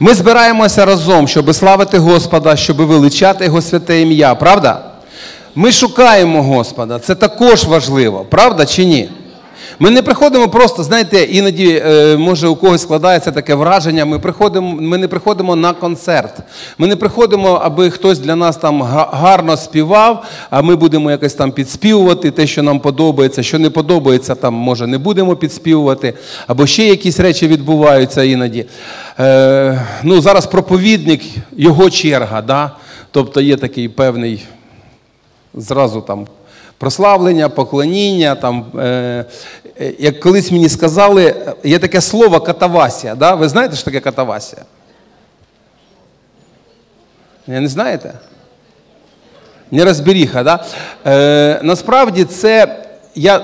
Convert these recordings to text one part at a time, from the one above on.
Ми збираємося разом, щоб славити Господа, щоб величати Його святе ім'я, правда? Ми шукаємо Господа, це також важливо, правда чи ні? Ми не приходимо просто, знаєте, іноді е, може у когось складається таке враження. Ми приходимо, ми не приходимо на концерт. Ми не приходимо, аби хтось для нас там гарно співав, а ми будемо якось там підспівувати те, що нам подобається, що не подобається, там може не будемо підспівувати, або ще якісь речі відбуваються іноді. Е, Ну, зараз проповідник, його черга, да? тобто є такий певний зразу там прославлення, поклоніння. Там, е, Як колись мені сказали, є таке слово катавасія. Да? Ви знаєте, що таке катавасія? Не, знаєте? Не розберіха, да? Е, Насправді це я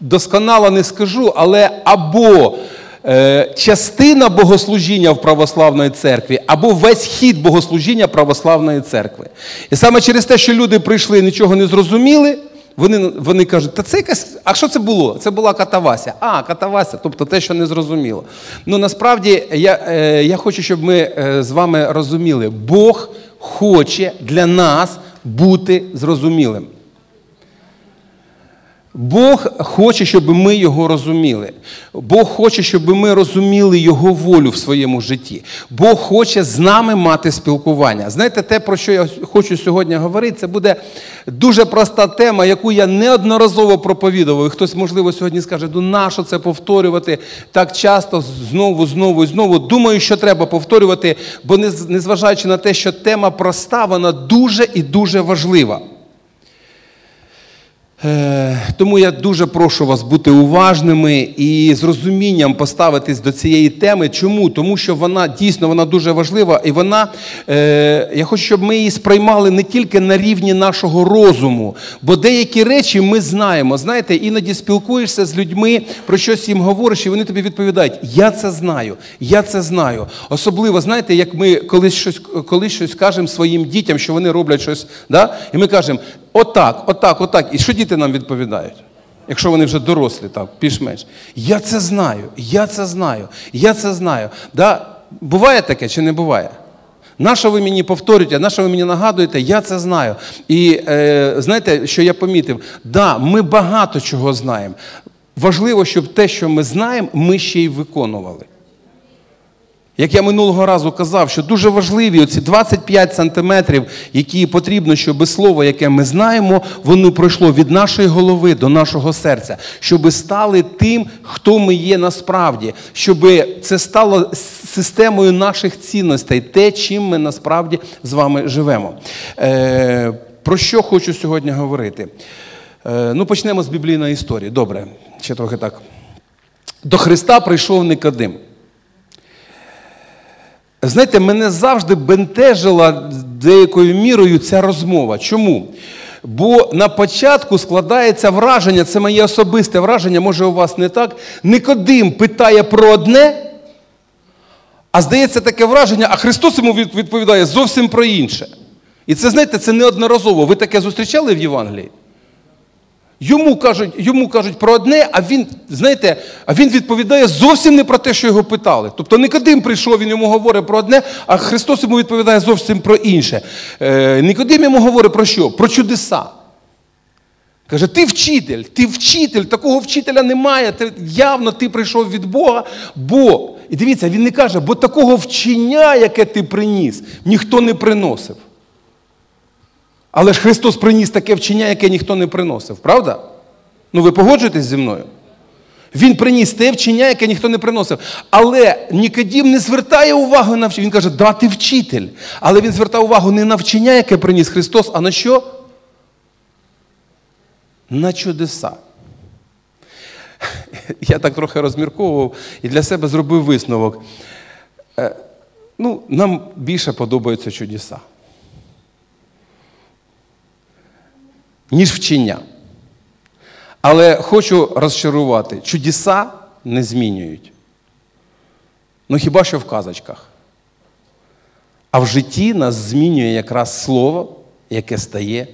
досконало не скажу, але або е, частина богослужіння в православної церкві, або весь хід богослужіння православної церкви. І саме через те, що люди прийшли і нічого не зрозуміли. Вони вони кажуть, та це якась. А що це було? Це була катавася. А, катавася, тобто те, що не зрозуміло. Ну насправді я е, я хочу, щоб ми е, з вами розуміли, Бог хоче для нас бути зрозумілим. Бог хоче, щоб ми його розуміли. Бог хоче, щоб ми розуміли Його волю в своєму житті. Бог хоче з нами мати спілкування. Знаєте, те, про що я хочу сьогодні говорити, це буде дуже проста тема, яку я неодноразово проповідував. Хтось, можливо, сьогодні скаже, ну нащо це повторювати так часто, знову, знову і знову. Думаю, що треба повторювати, бо незважаючи на те, що тема проста, вона дуже і дуже важлива. Е, тому я дуже прошу вас бути уважними і з розумінням поставитись до цієї теми. Чому? Тому що вона дійсно вона дуже важлива, і вона, е, я хочу, щоб ми її сприймали не тільки на рівні нашого розуму, бо деякі речі ми знаємо. Знаєте, іноді спілкуєшся з людьми, про щось їм говориш, і вони тобі відповідають: Я це знаю, я це знаю. Особливо, знаєте, як ми колись щось колись щось кажемо своїм дітям, що вони роблять щось, да? і ми кажемо, Отак, отак, отак. І що діти нам відповідають? Якщо вони вже дорослі, так, більш-менш. Я це знаю, я це знаю, я це знаю. Да? Буває таке чи не буває? Нащо ви мені повторюєте, на що ви мені нагадуєте, я це знаю. І е, знаєте, що я помітив? Да, ми багато чого знаємо. Важливо, щоб те, що ми знаємо, ми ще й виконували. Як я минулого разу казав, що дуже важливі оці 25 сантиметрів, які потрібно, щоб слово, яке ми знаємо, воно пройшло від нашої голови до нашого серця, щоб стали тим, хто ми є насправді, щоб це стало системою наших цінностей, те, чим ми насправді з вами живемо. Е, Про що хочу сьогодні говорити? Е, Ну, почнемо з біблійної історії. Добре, ще трохи так. До Христа прийшов Никодим. Знаєте, мене завжди бентежила деякою мірою ця розмова. Чому? Бо на початку складається враження, це моє особисте враження, може у вас не так. Никодим питає про одне, а здається таке враження, а Христос йому відповідає зовсім про інше. І це, знаєте, це неодноразово. Ви таке зустрічали в Євангелії? Йому кажуть йому кажуть про одне, а він, знаєте, а він відповідає зовсім не про те, що його питали. Тобто Никодим прийшов, він йому говорить про одне, а Христос йому відповідає зовсім про інше. Е, Никодим йому говорить про що? Про чудеса. Каже, ти вчитель, ти вчитель, такого вчителя немає. Ти, явно ти прийшов від Бога, бо, і дивіться, він не каже, бо такого вчення, яке ти приніс, ніхто не приносив. Але ж Христос приніс таке вчення, яке ніхто не приносив, правда? Ну ви погоджуєтесь зі мною? Він приніс те вчення, яке ніхто не приносив. Але Нікодім не звертає увагу на вчення. Він каже, да, ти вчитель. Але він звертає увагу не на вчення, яке приніс Христос, а на що? На чудеса. Я так трохи розмірковував і для себе зробив висновок. Е, ну, Нам більше подобаються чудеса. Ніж вчення. Але хочу розчарувати, чудеса не змінюють. Ну хіба що в казочках? А в житті нас змінює якраз слово, яке стає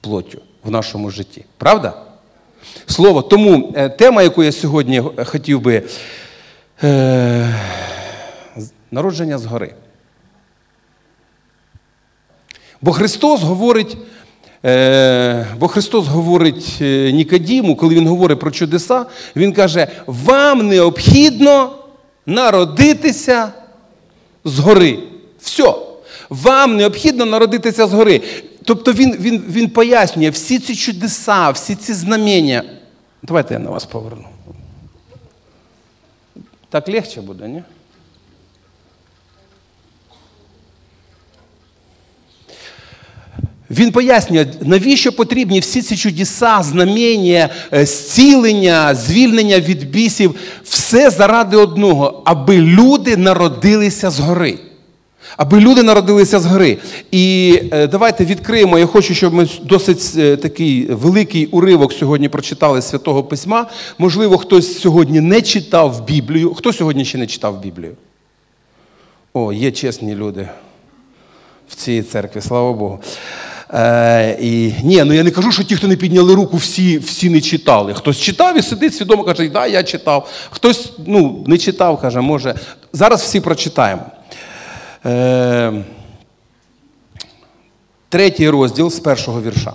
плоттю в нашому житті. Правда? Слово. Тому е, тема, яку я сьогодні хотів би е, народження згори. Бо Христос говорить. Е, бо Христос говорить е, Нікодіму, коли Він говорить про чудеса, Він каже: вам необхідно народитися згори. Все. Вам необхідно народитися згори. Тобто він він, він пояснює всі ці чудеса, всі ці знамення. Давайте я на вас поверну. Так легче буде, ні? Він пояснює, навіщо потрібні всі ці чудеса, знамення, е, зцілення, звільнення від бісів. Все заради одного, аби люди народилися згори. Аби люди народилися згори. І е, давайте відкриємо. Я хочу, щоб ми досить е, такий великий уривок сьогодні прочитали Святого Письма. Можливо, хтось сьогодні не читав Біблію. Хто сьогодні ще не читав Біблію? О, є чесні люди в цій церкві, слава Богу. Е, і, Ні, ну я не кажу, що ті, хто не підняли руку, всі всі не читали. Хтось читав і сидить свідомо, каже, да, я читав. Хтось ну, не читав, каже, може. Зараз всі прочитаємо. Е, Третій розділ з першого вірша.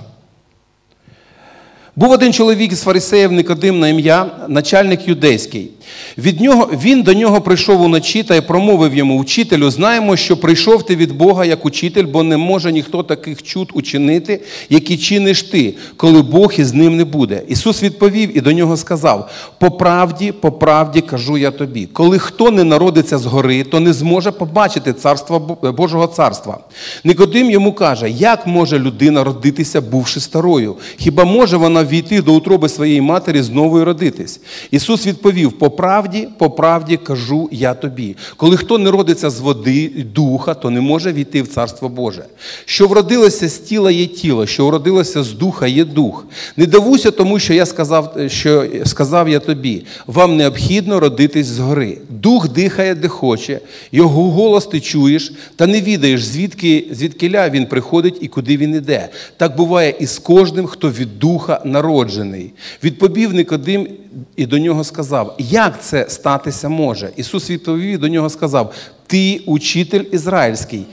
Був один чоловік із фарисеїв Никодим на ім'я, начальник юдейський. Від нього, Він до нього прийшов уночі та й промовив йому учителю, знаємо, що прийшов ти від Бога як учитель, бо не може ніхто таких чуд учинити, які чиниш ти, коли Бог із ним не буде. Ісус відповів і до нього сказав: по правді, по правді кажу я тобі, коли хто не народиться згори, то не зможе побачити царство Божого царства. Никодим йому каже, як може людина родитися, бувши старою? Хіба може вона війти до утроби своєї матері знову і родитись? Ісус відповів: по правді, по правді кажу я тобі. Коли хто не родиться з води духа, то не може війти в Царство Боже. Що вродилося з тіла є тіло, що вродилося з духа є дух. Не дивуйся тому, що я сказав, що сказав я тобі. Вам необхідно родитись згори. Дух дихає, де хоче, його голос ти чуєш, та не відаєш, звідки звідкиля він приходить і куди він іде. Так буває і з кожним, хто від духа народжений. Відповів Никодим і до нього сказав: Як це статися може? Ісус відповів до нього сказав: Ти учитель ізраїльський,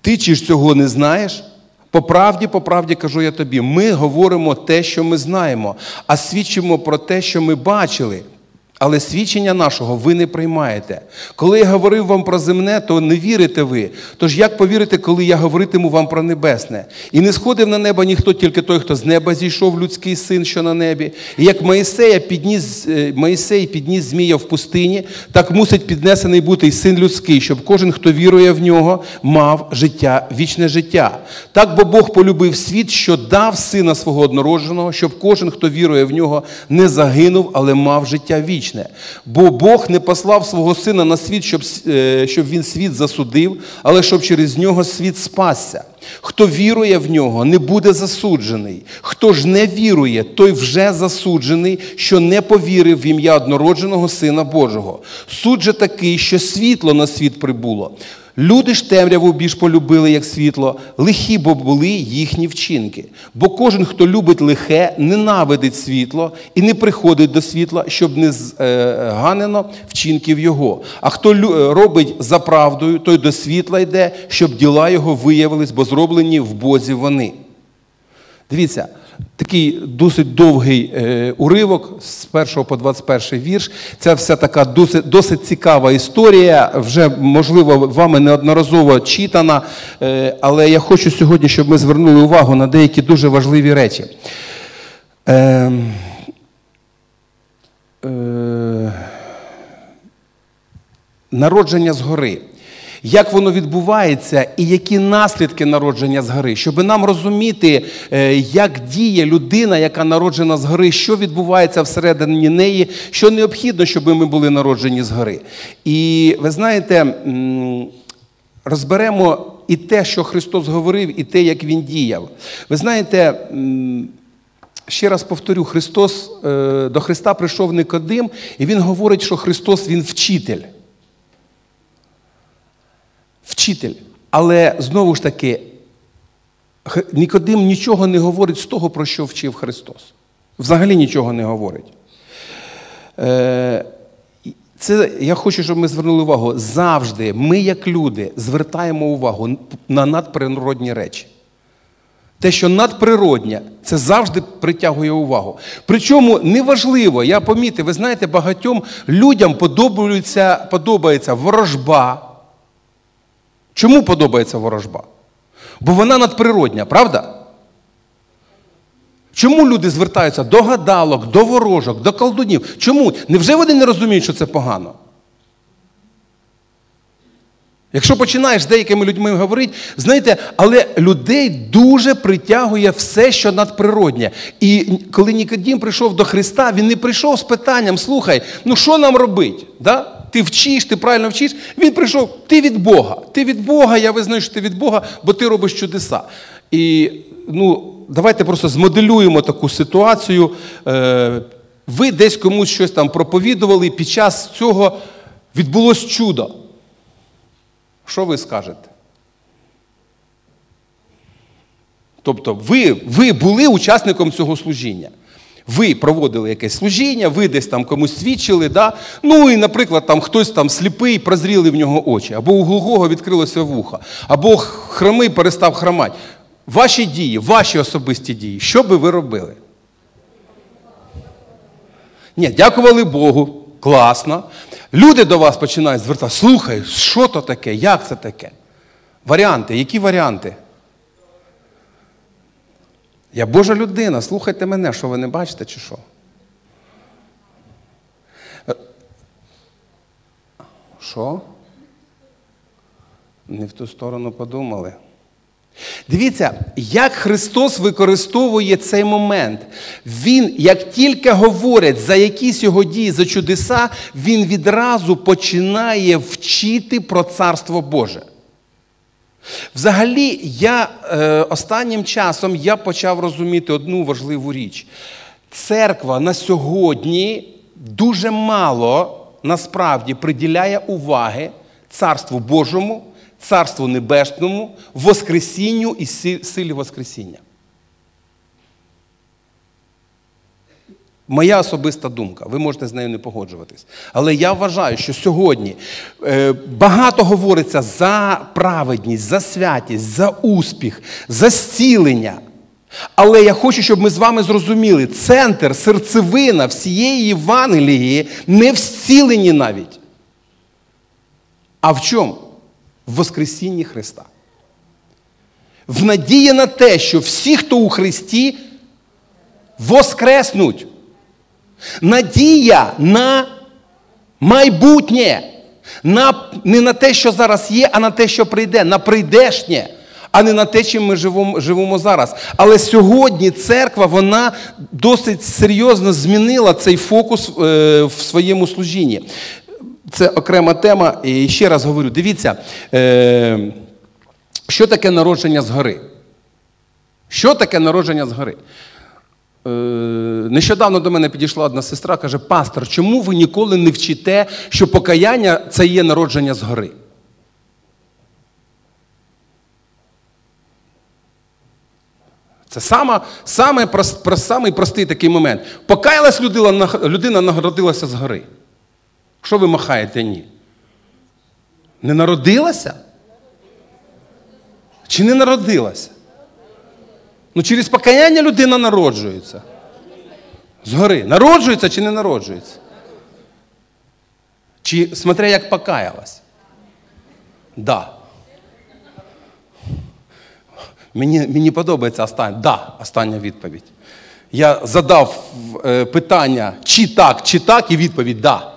ти чи ж цього не знаєш? По правді, по правді кажу я тобі, ми говоримо те, що ми знаємо, а свідчимо про те, що ми бачили. Але свідчення нашого ви не приймаєте. Коли я говорив вам про земне, то не вірите ви. Тож як повірите, коли я говоритиму вам про небесне? І не сходив на небо ніхто, тільки той, хто з неба зійшов, людський син, що на небі. І як Моїсея підніс, е, Моїсей підніс Змія в пустині, так мусить піднесений бути й син людський, щоб кожен, хто вірує в нього, мав життя, вічне життя. Так бо Бог полюбив світ, що дав сина свого однородженого, щоб кожен, хто вірує в нього, не загинув, але мав життя вічне вічне. Бо Бог не послав свого Сина на світ, щоб е, щоб він світ засудив, але щоб через нього світ спасся. Хто вірує в нього, не буде засуджений. Хто ж не вірує, той вже засуджений, що не повірив в ім'я однородженого Сина Божого. Суд же такий, що світло на світ прибуло. Люди ж темряву більш полюбили, як світло, лихі бо були їхні вчинки. Бо кожен, хто любить лихе, ненавидить світло і не приходить до світла, щоб не зганено вчинків його. А хто робить за правдою, той до світла йде, щоб діла його виявились, бо зроблені в Бозі вони. Дивіться. Такий досить довгий е, уривок з 1 по 21 вірш. Це вся така досить досить цікава історія, вже, можливо, вами неодноразово читана. Е, але я хочу сьогодні, щоб ми звернули увагу на деякі дуже важливі речі. Е, е, Народження згори як воно відбувається і які наслідки народження згори, щоб нам розуміти, е, як діє людина, яка народжена згори, що відбувається всередині неї, що необхідно, щоб ми були народжені згори. І ви знаєте, розберемо і те, що Христос говорив, і те, як Він діяв. Ви знаєте. Ще раз повторю, Христос е, до Христа прийшов Никодим, і Він говорить, що Христос Він вчитель вчитель. Але знову ж таки, Нікодим нічого не говорить з того, про що вчив Христос. Взагалі нічого не говорить. Е, Це я хочу, щоб ми звернули увагу. Завжди ми, як люди, звертаємо увагу на надприродні речі. Те, що надприроднє, це завжди притягує увагу. Причому неважливо, я помітив, ви знаєте, багатьом людям подобається, подобається ворожба. Чому подобається ворожба? Бо вона надприродня, правда? Чому люди звертаються до гадалок, до ворожок, до колдунів? Чому? Невже вони не розуміють, що це погано? Якщо починаєш з деякими людьми говорити, знаєте, але людей дуже притягує все, що надприроднє. І коли Нікодім прийшов до Христа, він не прийшов з питанням: слухай, ну що нам робити? Да? Ти вчиш, ти правильно вчиш. Він прийшов, ти від Бога. Ти від Бога, я визнаю, що ти від Бога, бо ти робиш чудеса. І ну, давайте просто змоделюємо таку ситуацію. Е, ви десь комусь щось там проповідували, і під час цього відбулось чудо. Що ви скажете? Тобто, ви ви були учасником цього служіння. Ви проводили якесь служіння, ви десь там комусь свідчили, да? ну і, наприклад, там хтось там сліпий, прозріли в нього очі, або у глухого відкрилося вуха, або хромий перестав хромати. Ваші дії, ваші особисті дії, що би ви робили? Ні, дякували Богу. Класно. Люди до вас починають звертатися. Слухай, що то таке? Як це таке? Варіанти, які варіанти? Я Божа людина, слухайте мене, що ви не бачите, чи що? Що? Не в ту сторону подумали. Дивіться, як Христос використовує цей момент. Він, як тільки говорить за якісь його дії, за чудеса, він відразу починає вчити про Царство Боже. Взагалі, я е, останнім часом я почав розуміти одну важливу річ. Церква на сьогодні дуже мало насправді приділяє уваги Царству Божому. Царству Небесному, Воскресінню і силі Воскресіння. Моя особиста думка, ви можете з нею не погоджуватись. Але я вважаю, що сьогодні е, багато говориться за праведність, за святість, за успіх, за зцілення. Але я хочу, щоб ми з вами зрозуміли, центр, серцевина всієї Євангелії не в зціленні навіть. А в чому? в Воскресінні Христа. В надії на те, що всі, хто у Христі, воскреснуть. Надія на майбутнє. На, Не на те, що зараз є, а на те, що прийде, на прийдешнє, а не на те, чим ми живемо живемо зараз. Але сьогодні церква вона досить серйозно змінила цей фокус е, в своєму служінні. Це окрема тема. І ще раз говорю: дивіться, е, що таке народження згори? Що таке народження згори? Е, нещодавно до мене підійшла одна сестра, каже: Пастор, чому ви ніколи не вчите, що покаяння це є народження згори? Це саме, саме, самий простий такий момент. Покаялась людина, людина нагородилася згори. Що ви махаєте ні? Не народилася? Чи не народилася? Ну, через покаяння людина народжується. Згори. Народжується чи не народжується? Чи смотря як покаялась? Да. Мені мені подобається остання, да, остання відповідь. Я задав е, питання, чи так, чи так, і відповідь да.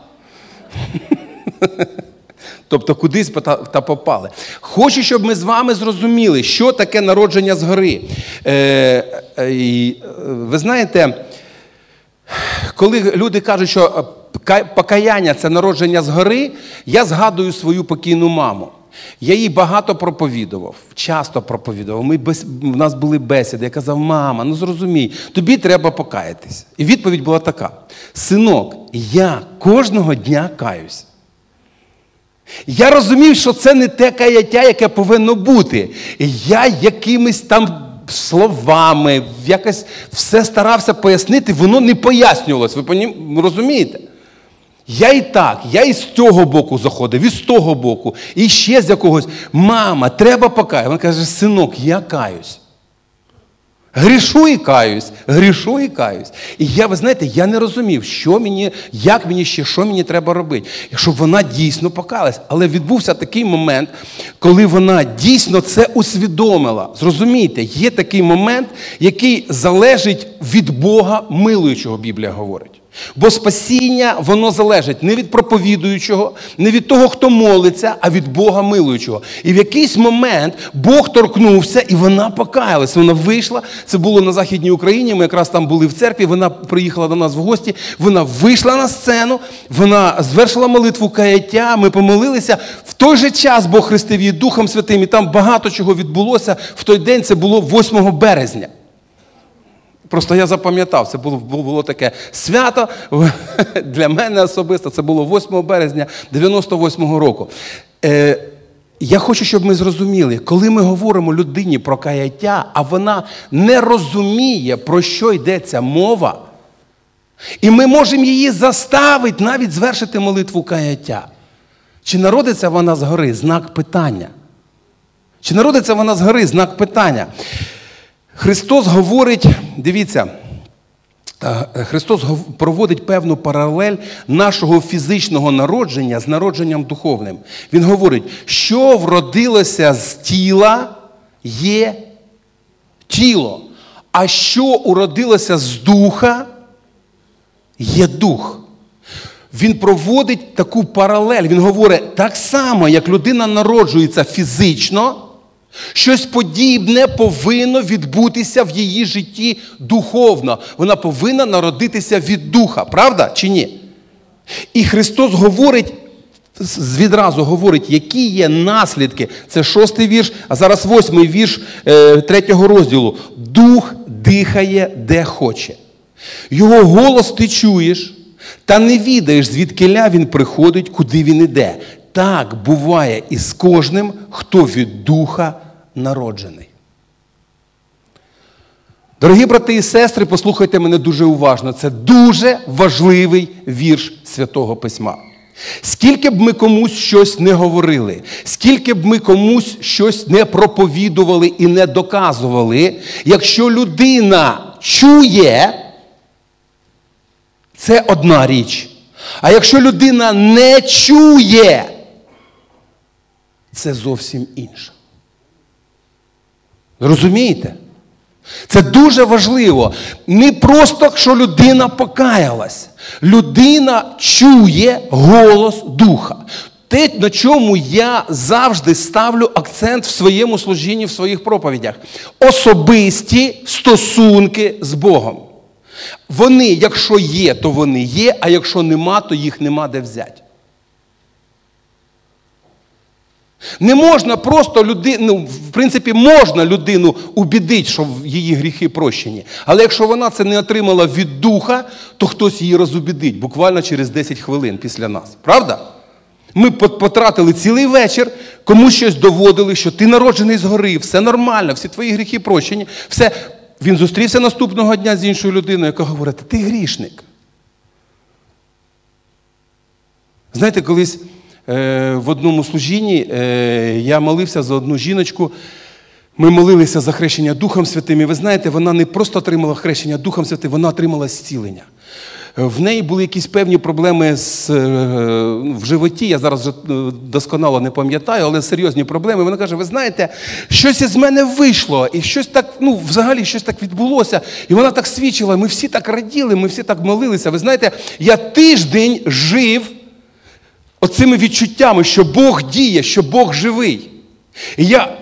Тобто кудись та попали. Хочу, щоб ми з вами зрозуміли, що таке народження згори. Е, е, ви знаєте, коли люди кажуть, що покаяння це народження згори, я згадую свою покійну маму. Я їй багато проповідував, часто проповідував. Ми без, У нас були бесіди. Я казав, мама, ну зрозумій, тобі треба покаятись. І відповідь була така: синок, я кожного дня каюсь. Я розумів, що це не те каяття, яке повинно бути. Я якимись там словами, якось все старався пояснити, воно не пояснювалось. Ви розумієте? Я і так, я і з цього боку заходив, і з того боку, і ще з якогось. Мама, треба покаяти. Вона каже, синок, я каюсь. Грішу і каюсь, грішу і каюсь. І я, ви знаєте, я не розумів, що мені, як мені ще, що мені треба робити, щоб вона дійсно покалась. Але відбувся такий момент, коли вона дійсно це усвідомила. Зрозумійте, є такий момент, який залежить від Бога милуючого, Біблія говорить. Бо спасіння, воно залежить не від проповідуючого, не від того, хто молиться, а від Бога милуючого. І в якийсь момент Бог торкнувся, і вона покаялась. Вона вийшла. Це було на Західній Україні. Ми якраз там були в церкві. Вона приїхала до нас в гості. Вона вийшла на сцену, вона звершила молитву каяття. Ми помолилися. В той же час Бог хрестив її Духом Святим, і там багато чого відбулося. В той день це було 8 березня. Просто я запам'ятав, це було було таке свято для мене особисто. Це було 8 березня 98-го року. Е, Я хочу, щоб ми зрозуміли, коли ми говоримо людині про каяття, а вона не розуміє, про що йдеться мова, і ми можемо її заставити навіть звершити молитву каяття. Чи народиться вона згори? Знак питання. Чи народиться вона згори? Знак питання. Христос говорить, дивіться, е, Христос проводить певну паралель нашого фізичного народження з народженням духовним. Він говорить, що вродилося з тіла є тіло, а що уродилося з духа є дух. Він проводить таку паралель. Він говорить, так само, як людина народжується фізично. Щось подібне повинно відбутися в її житті духовно. Вона повинна народитися від духа, правда чи ні? І Христос говорить, відразу говорить, які є наслідки. Це шостий вірш, а зараз восьмий вірш е, третього розділу. Дух дихає де хоче. Його голос ти чуєш, та не відаєш, звідкиля він приходить, куди він іде. Так буває і з кожним, хто від духа народжений. Дорогі брати і сестри, послухайте мене дуже уважно. Це дуже важливий вірш Святого Письма. Скільки б ми комусь щось не говорили, скільки б ми комусь щось не проповідували і не доказували, якщо людина чує, це одна річ. А якщо людина не чує, це зовсім інше. Розумієте? Це дуже важливо. Не просто, що людина покаялась. Людина чує голос Духа. Те, на чому я завжди ставлю акцент в своєму служінні, в своїх проповідях. Особисті стосунки з Богом. Вони, якщо є, то вони є, а якщо нема, то їх нема де взяти. Не можна просто людину, ну, в принципі, можна людину убідити, що її гріхи прощені. Але якщо вона це не отримала від духа, то хтось її розубідить буквально через 10 хвилин після нас. Правда? Ми потратили цілий вечір, комусь щось доводили, що ти народжений згори, все нормально, всі твої гріхи прощені. Все. Він зустрівся наступного дня з іншою людиною, яка говорить, ти грішник. Знаєте, колись. Е, в одному служінні е, я молився за одну жіночку. Ми молилися за хрещення Духом Святим. І ви знаєте, вона не просто отримала хрещення Духом Святим, вона отримала зцілення. В неї були якісь певні проблеми з, е, в животі. Я зараз досконало не пам'ятаю, але серйозні проблеми. Вона каже: ви знаєте, щось із мене вийшло, і щось так, ну, взагалі, щось так відбулося. І вона так свідчила. Ми всі так раділи, ми всі так молилися. Ви знаєте, я тиждень жив оцими відчуттями, що Бог діє, що Бог живий. І я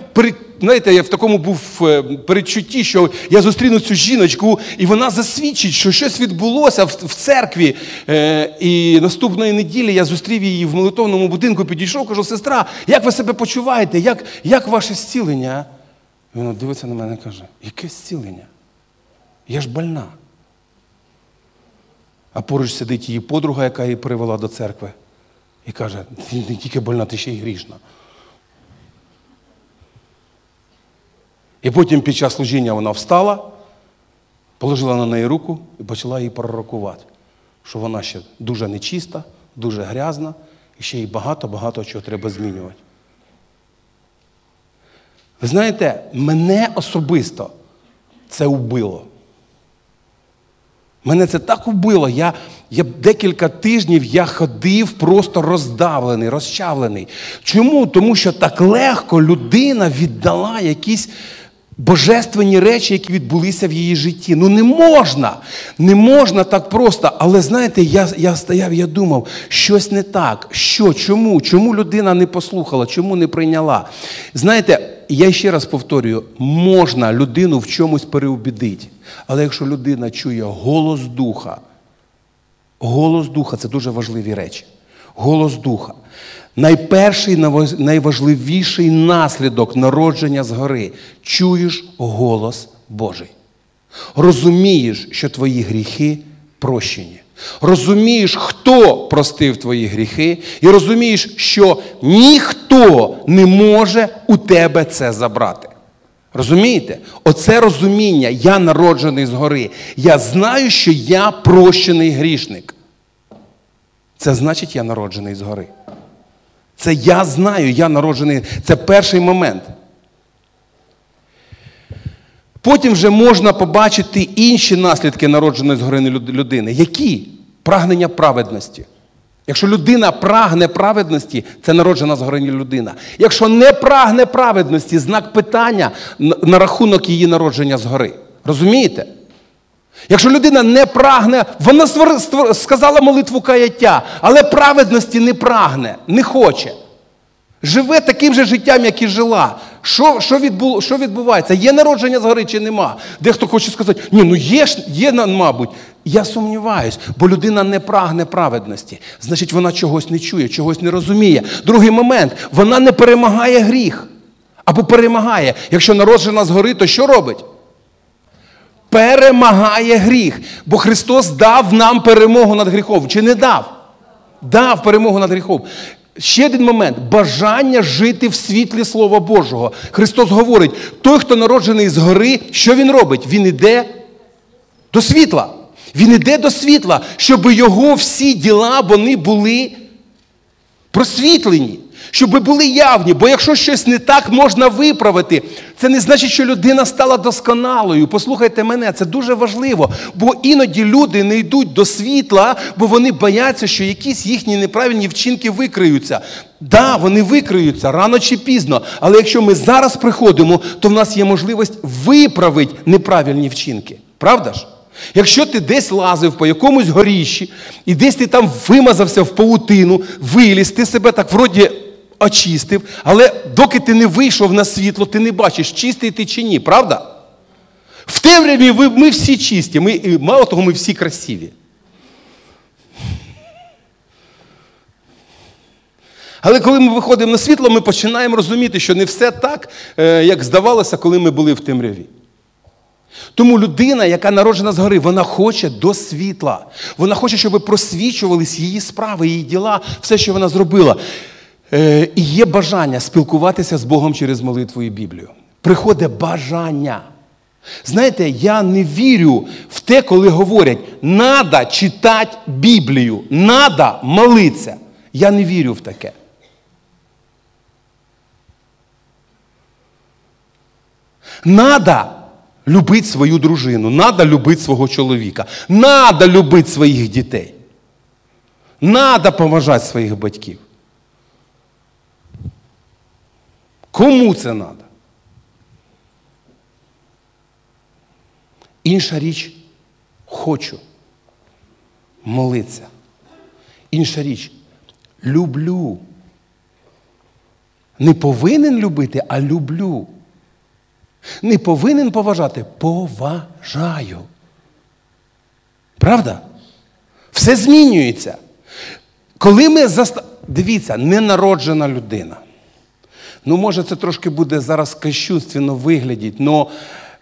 знаєте, я в такому був е, передчутті, що я зустріну цю жіночку, і вона засвідчить, що щось відбулося в церкві. Е, і наступної неділі я зустрів її в молитовному будинку, підійшов, кажу, сестра, як ви себе почуваєте? Як як ваше зцілення? І вона дивиться на мене і каже, яке зцілення? Я ж больна. А поруч сидить її подруга, яка її привела до церкви. І каже, ти не тільки больна, ти ще й грішна. І потім під час служіння вона встала, положила на неї руку і почала її пророкувати, що вона ще дуже нечиста, дуже грязна, і ще й багато-багато чого треба змінювати. Ви знаєте, мене особисто це вбило. Мене це так убило. Я я декілька тижнів я ходив просто роздавлений, розчавлений. Чому? Тому що так легко людина віддала якісь божественні речі, які відбулися в її житті. Ну не можна, не можна так просто. Але знаєте, я я стояв, я думав, щось не так. Що? Чому? Чому людина не послухала, чому не прийняла? Знаєте, я ще раз повторюю, можна людину в чомусь переубідити. Але якщо людина чує голос духа, голос духа це дуже важливі речі. Голос духа. Найперший, найважливіший наслідок народження згори чуєш голос Божий. Розумієш, що твої гріхи прощені. Розумієш, хто простив твої гріхи, і розумієш, що ніхто не може у тебе це забрати. Розумієте? Оце розуміння, я народжений згори. Я знаю, що я прощений грішник. Це значить, я народжений згори. Це я знаю, я народжений. Це перший момент. Потім вже можна побачити інші наслідки народженої згори людини. Які? Прагнення праведності. Якщо людина прагне праведності, це народжена згори людина. Якщо не прагне праведності, знак питання на рахунок її народження згори. Розумієте? Якщо людина не прагне, вона сказала молитву каяття, але праведності не прагне, не хоче. Живе таким же життям, як і жила. Що що, відбу, що відбувається? Є народження згори чи нема? Дехто хоче сказати, ні, ну є, є, мабуть. Я сумніваюсь, бо людина не прагне праведності. Значить, вона чогось не чує, чогось не розуміє. Другий момент, вона не перемагає гріх. Або перемагає. Якщо народжена згори, то що робить? перемагає гріх. Бо Христос дав нам перемогу над гріхом. Чи не дав? Дав перемогу над гріхом. Ще один момент бажання жити в світлі Слова Божого. Христос говорить: той, хто народжений згори, що Він робить? Він іде до світла. Він іде до світла, щоб його всі діла вони були просвітлені щоб були явні. Бо якщо щось не так, можна виправити. Це не значить, що людина стала досконалою. Послухайте мене, це дуже важливо. Бо іноді люди не йдуть до світла, бо вони бояться, що якісь їхні неправильні вчинки викриються. Да, вони викриються рано чи пізно. Але якщо ми зараз приходимо, то в нас є можливість виправити неправильні вчинки. Правда ж? Якщо ти десь лазив по якомусь горіщі, і десь ти там вимазався в паутину, виліз, ти себе так вроді очистив, але доки ти не вийшов на світло, ти не бачиш, чистий ти чи ні, правда? В темряві ми всі чисті, ми, мало того, ми всі красиві. Але коли ми виходимо на світло, ми починаємо розуміти, що не все так, е, як здавалося, коли ми були в темряві. Тому людина, яка народжена згори, вона хоче до світла. Вона хоче, щоб просвічувались її справи, її діла, все, що вона зробила. Е, і є бажання спілкуватися з Богом через молитву і Біблію. Приходить бажання. Знаєте, я не вірю в те, коли говорять, надо читати Біблію, надо молитися. Я не вірю в таке. Надо любити свою дружину, надо любити свого чоловіка, надо любити своїх дітей. Надо поважати своїх батьків. Кому це треба? Інша річ хочу молитися. Інша річ люблю. Не повинен любити, а люблю. Не повинен поважати, поважаю. Правда? Все змінюється. Коли ми заста... Дивіться, ненароджена людина. Ну, може, це трошки буде зараз кощунственно виглядіть, але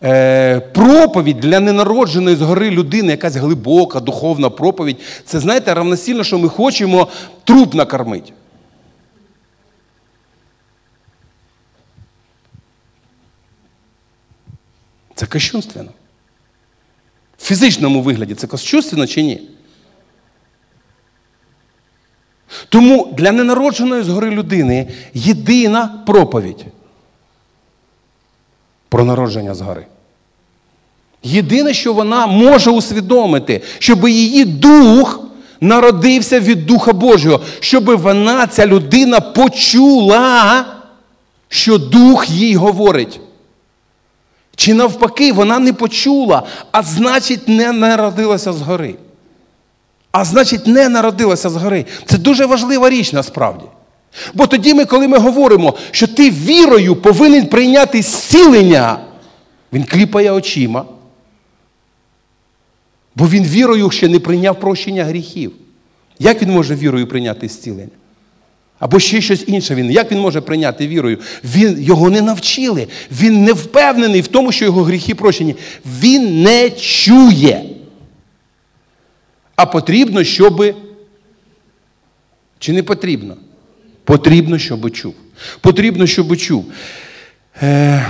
е, проповідь для ненародженої згори людини, якась глибока, духовна проповідь, це, знаєте, равносильно, що ми хочемо труп накормити. Це кощунственно. В фізичному вигляді це кощунственно чи ні? Тому для ненародженої згори людини єдина проповідь про народження згори. Єдине, що вона може усвідомити, щоб її дух народився від Духа Божого, щоб вона, ця людина, почула, що Дух їй говорить. Чи навпаки, вона не почула, а значить, не народилася згори. А значить, не народилася згори. Це дуже важлива річ насправді. Бо тоді, ми, коли ми говоримо, що ти вірою повинен прийняти зцілення, він кліпає очима. Бо він вірою ще не прийняв прощення гріхів. Як він може вірою прийняти зцілення? Або ще щось інше він. Як він може прийняти вірою? Він, Його не навчили. Він не впевнений в тому, що його гріхи прощені. Він не чує. А потрібно, щоб. Чи не потрібно? Потрібно, щоб чув. Потрібно, щоб чув. Е...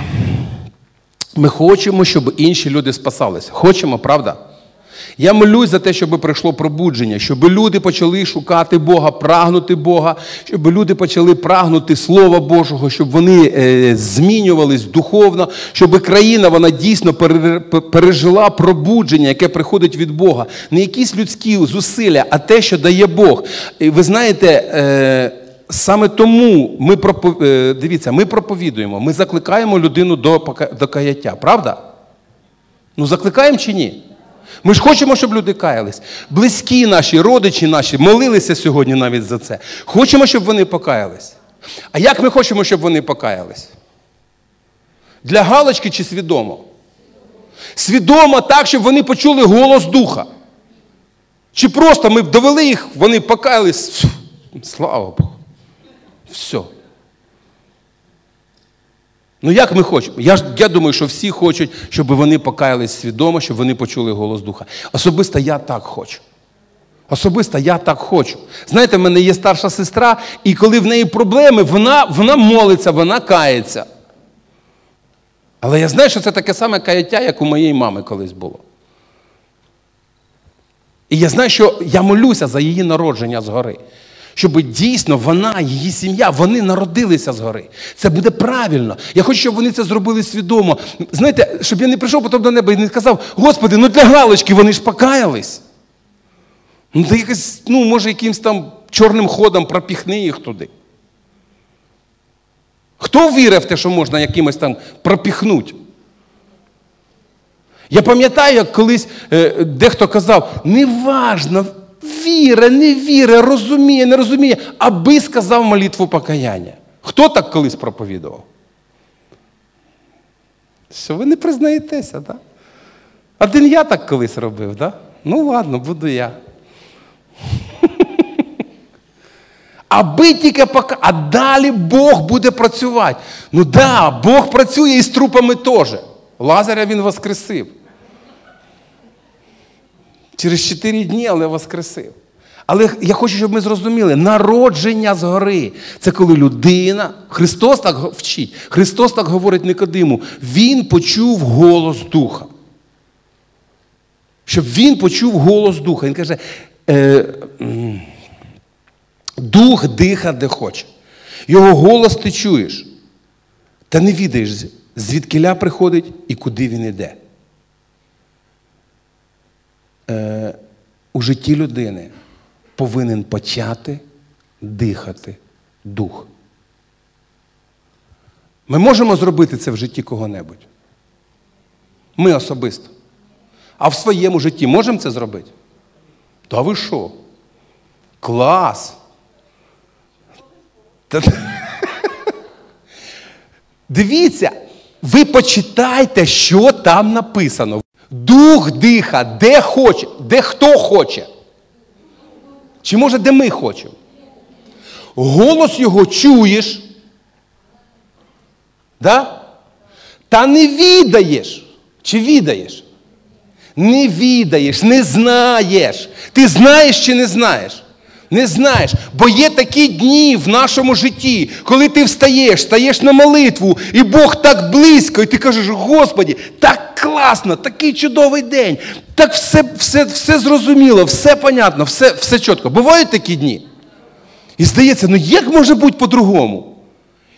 Ми хочемо, щоб інші люди спасалися. Хочемо, правда? Я молюсь за те, щоб прийшло пробудження, щоб люди почали шукати Бога, прагнути Бога, щоб люди почали прагнути Слова Божого, щоб вони е, змінювались духовно, щоб країна вона дійсно пережила пробудження, яке приходить від Бога. Не якісь людські зусилля, а те, що дає Бог. І ви знаєте. Е, Саме тому ми е, дивіться, ми проповідуємо, ми закликаємо людину до до каяття, правда? Ну, закликаємо чи ні? Ми ж хочемо, щоб люди каялись. Близькі наші, родичі наші молилися сьогодні навіть за це. Хочемо, щоб вони покаялись. А як ми хочемо, щоб вони покаялись? Для галочки чи свідомо? Свідомо так, щоб вони почули голос Духа. Чи просто ми довели їх, вони покаялись. Слава Богу. Все. Ну як ми хочемо? Я я думаю, що всі хочуть, щоб вони покаялись свідомо, щоб вони почули голос Духа. Особисто я так хочу. Особисто я так хочу. Знаєте, в мене є старша сестра, і коли в неї проблеми, вона вона молиться, вона кається. Але я знаю, що це таке саме каяття, як у моєї мами колись було. І я знаю, що я молюся за її народження згори щоб дійсно вона, її сім'я, вони народилися згори. Це буде правильно. Я хочу, щоб вони це зробили свідомо. Знаєте, щоб я не прийшов потім до неба і не сказав, Господи, ну для галочки вони ж покаялись. Ну, та якось, ну, може, якимсь там чорним ходом пропіхни їх туди. Хто вірив в те, що можна якимось там пропіхнути? Я пам'ятаю, як колись е, дехто казав, неважно, віра, не віра, розуміє, не розуміє, аби сказав молитву покаяння. Хто так колись проповідував? Що ви не признаєтеся, так? Один я так колись робив, так? Ну ладно, буду я. Аби тільки пока, а далі Бог буде працювати. Ну да, Бог працює і з трупами теж. Лазаря він воскресив. Через чотири дні, але воскресив. Але я хочу, щоб ми зрозуміли, народження згори це коли людина, Христос так вчить, Христос так говорить Никодиму, Він почув голос Духа. Щоб він почув голос Духа. Він каже, е, Дух диха де хоче. Його голос ти чуєш. Та не відаєш, звідкиля приходить і куди він іде. Е, у житті людини повинен почати дихати дух. Ми можемо зробити це в житті кого-небудь. Ми особисто. А в своєму житті можемо це зробити? Та ви що? Клас! Дивіться, ви почитайте, що там написано. Дух диха, де хоче, де хто хоче. Чи може, де ми хочемо? Голос його чуєш. Да? Та не відаєш. Чи відаєш? Не відаєш, не знаєш. Ти знаєш чи не знаєш? Не знаєш, бо є такі дні в нашому житті, коли ти встаєш, стаєш на молитву, і Бог так близько, і ти кажеш, Господі, так класно, такий чудовий день, так все все, все зрозуміло, все понятно, все все чітко. Бувають такі дні. І здається, ну як може бути по-другому?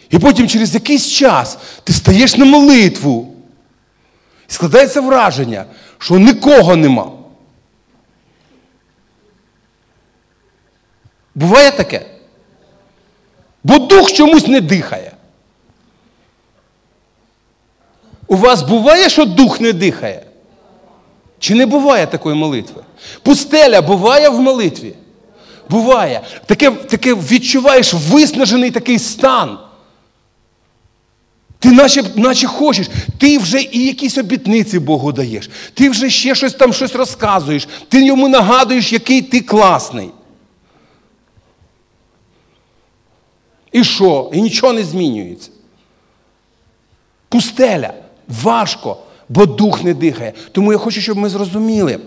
І потім через якийсь час ти стаєш на молитву. І складається враження, що нікого нема. Буває таке? Бо дух чомусь не дихає. У вас буває, що дух не дихає? Чи не буває такої молитви? Пустеля буває в молитві? Буває. Таке таке відчуваєш виснажений такий стан. Ти наче наче хочеш, ти вже і якісь обітниці Богу даєш, ти вже ще щось там щось розказуєш, ти йому нагадуєш, який ти класний. І що? І нічого не змінюється. Пустеля, важко, бо дух не дихає. Тому я хочу, щоб ми зрозуміли.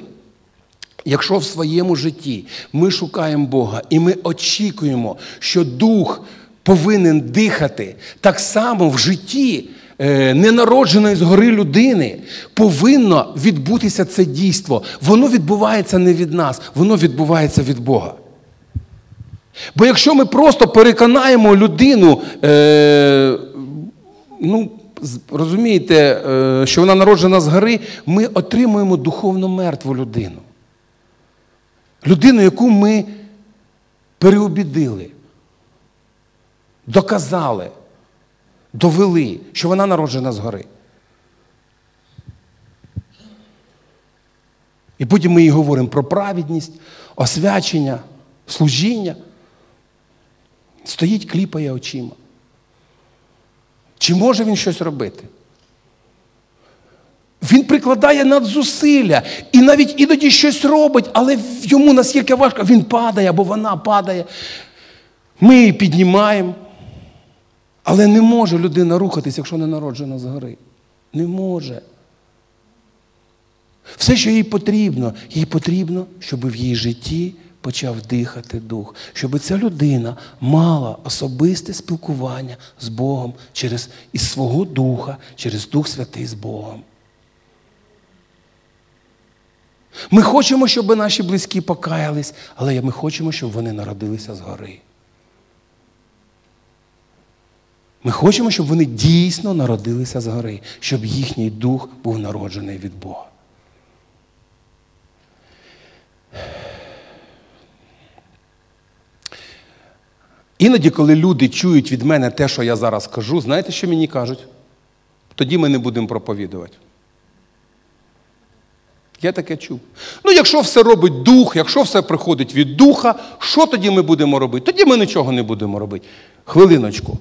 Якщо в своєму житті ми шукаємо Бога і ми очікуємо, що Дух повинен дихати, так само в житті е, ненародженої згори людини повинно відбутися це дійство. Воно відбувається не від нас, воно відбувається від Бога. Бо якщо ми просто переконаємо людину, е, ну, розумієте, е, що вона народжена згори, ми отримуємо духовно мертву людину. Людину, яку ми переобідили, доказали, довели, що вона народжена згори. І потім ми їй говоримо про праведність, освячення, служіння. Стоїть, кліпає очима. Чи може він щось робити? Він прикладає надзусилля і навіть іноді щось робить, але йому наскільки важко, він падає або вона падає. Ми її піднімаємо. Але не може людина рухатись, якщо не народжена згори. Не може. Все, що їй потрібно, їй потрібно, щоб в її житті почав дихати дух, щоб ця людина мала особисте спілкування з Богом через із свого духа, через Дух Святий з Богом. Ми хочемо, щоб наші близькі покаялись, але ми хочемо, щоб вони народилися згори. Ми хочемо, щоб вони дійсно народилися згори, щоб їхній дух був народжений від Бога. Іноді, коли люди чують від мене те, що я зараз кажу, знаєте, що мені кажуть? Тоді ми не будемо проповідувати. Я таке чув. Ну, якщо все робить дух, якщо все приходить від духа, що тоді ми будемо робити? Тоді ми нічого не будемо робити. Хвилиночку.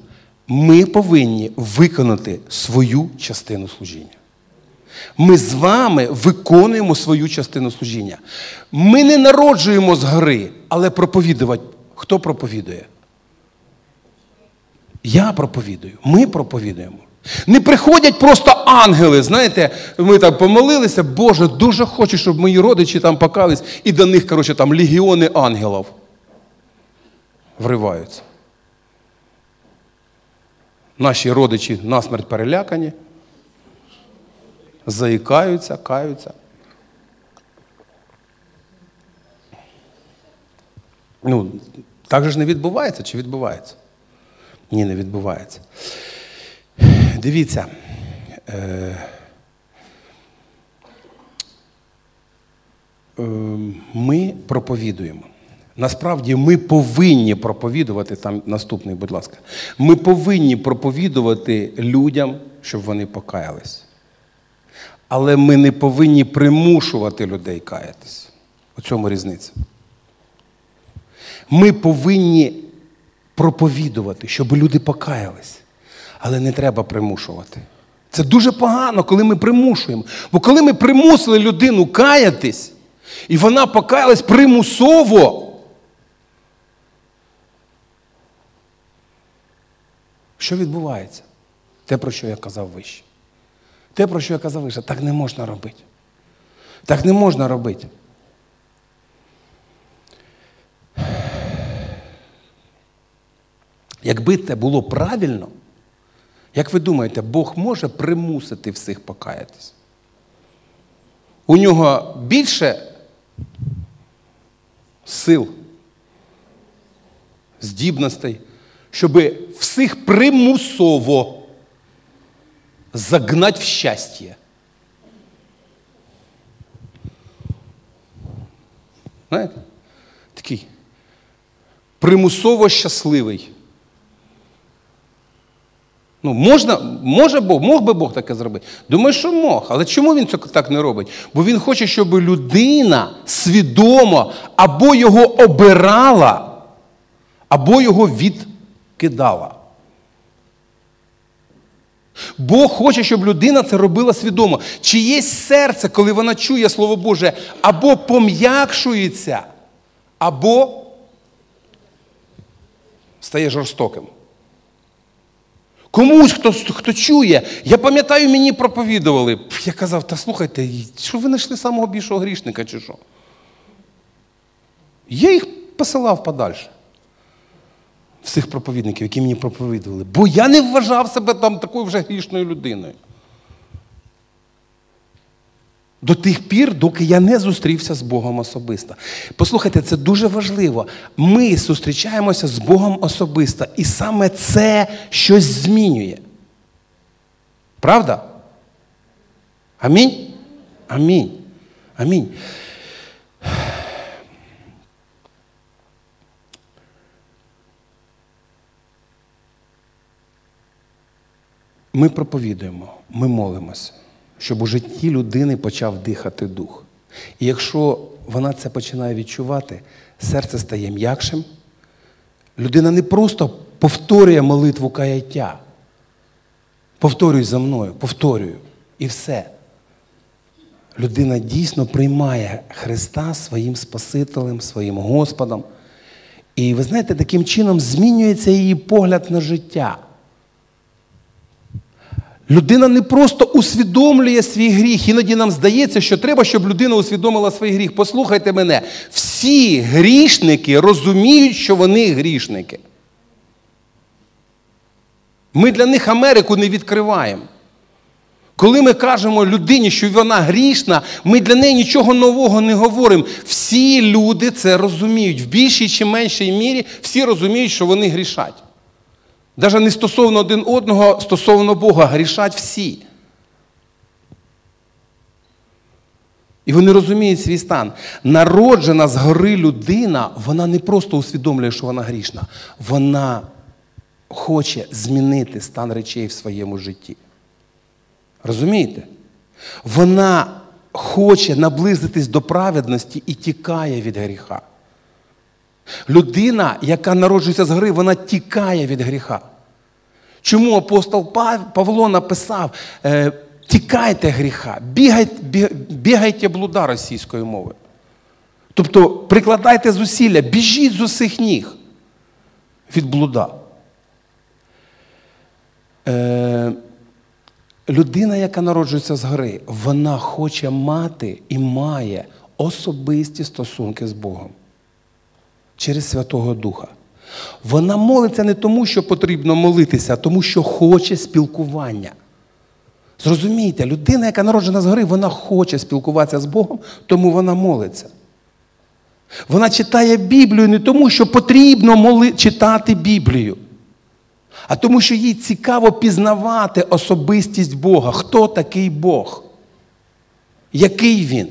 Ми повинні виконати свою частину служіння. Ми з вами виконуємо свою частину служіння. Ми не народжуємо з гори, але проповідувати. Хто проповідує? Я проповідую. Ми проповідуємо. Не приходять просто ангели. Знаєте, ми там помолилися, Боже, дуже хочу, щоб мої родичі там покались, і до них, коротше, там легіони ангелів вриваються. Наші родичі насмерть перелякані, заїкаються, каються. Ну, так же ж не відбувається чи відбувається? Ні, не відбувається. Дивіться. Е, е, ми проповідуємо. Насправді ми повинні проповідувати, там наступний, будь ласка, ми повинні проповідувати людям, щоб вони покаялись. Але ми не повинні примушувати людей каятись. У цьому різниця. Ми повинні проповідувати, щоб люди покаялись. Але не треба примушувати. Це дуже погано, коли ми примушуємо. Бо коли ми примусили людину каятись, і вона покаялась примусово. Що відбувається? Те, про що я казав вище. Те, про що я казав вище, так не можна робити. Так не можна робити. Якби це було правильно, як ви думаєте, Бог може примусити всіх покаятись? У нього більше сил. здібностей, щоб всіх примусово загнати в щастя. Знаєте? Такий примусово щасливий. Ну, можна, може Бог, мог би Бог таке зробити? Думаю, що мог. Але чому він це так не робить? Бо він хоче, щоб людина свідомо або його обирала, або його відкидала. Бог хоче, щоб людина це робила свідомо. Чи є серце, коли вона чує Слово Боже, або пом'якшується, або стає жорстоким. Комусь, хто хто чує, я пам'ятаю, мені проповідували. Я казав, та слухайте, що ви знайшли самого більшого грішника, чи що? Я їх посилав подальше. Всіх проповідників, які мені проповідували. Бо я не вважав себе там такою вже грішною людиною. До тих пір, доки я не зустрівся з Богом особисто. Послухайте, це дуже важливо. Ми зустрічаємося з Богом особисто, і саме це щось змінює. Правда? Амінь? Амінь. Амінь. Ми проповідуємо, ми молимося щоб у житті людини почав дихати дух. І якщо вона це починає відчувати, серце стає м'якшим, людина не просто повторює молитву каяття. Повторюй за мною, повторюю. І все. Людина дійсно приймає Христа своїм Спасителем, своїм Господом. І ви знаєте, таким чином змінюється її погляд на життя. Людина не просто усвідомлює свій гріх. Іноді нам здається, що треба, щоб людина усвідомила свій гріх. Послухайте мене, всі грішники розуміють, що вони грішники. Ми для них Америку не відкриваємо. Коли ми кажемо людині, що вона грішна, ми для неї нічого нового не говоримо. Всі люди це розуміють. В більшій чи меншій мірі всі розуміють, що вони грішать. Навіть не стосовно один одного, стосовно Бога, грішать всі. І вони розуміють свій стан. Народжена згори людина, вона не просто усвідомлює, що вона грішна, вона хоче змінити стан речей в своєму житті. Розумієте? Вона хоче наблизитись до праведності і тікає від гріха. Людина, яка народжується з гри, вона тікає від гріха. Чому апостол Павло написав: е, тікайте гріха, бігайте, бігайте блуда російською мовою. Тобто прикладайте зусилля, біжіть з усіх ніг від блуда. Е, людина, яка народжується з гри, вона хоче мати і має особисті стосунки з Богом через Святого Духа. Вона молиться не тому, що потрібно молитися, а тому, що хоче спілкування. Зрозумійте, людина, яка народжена згори, вона хоче спілкуватися з Богом, тому вона молиться. Вона читає Біблію не тому, що потрібно моли... читати Біблію, а тому, що їй цікаво пізнавати особистість Бога. Хто такий Бог? Який він?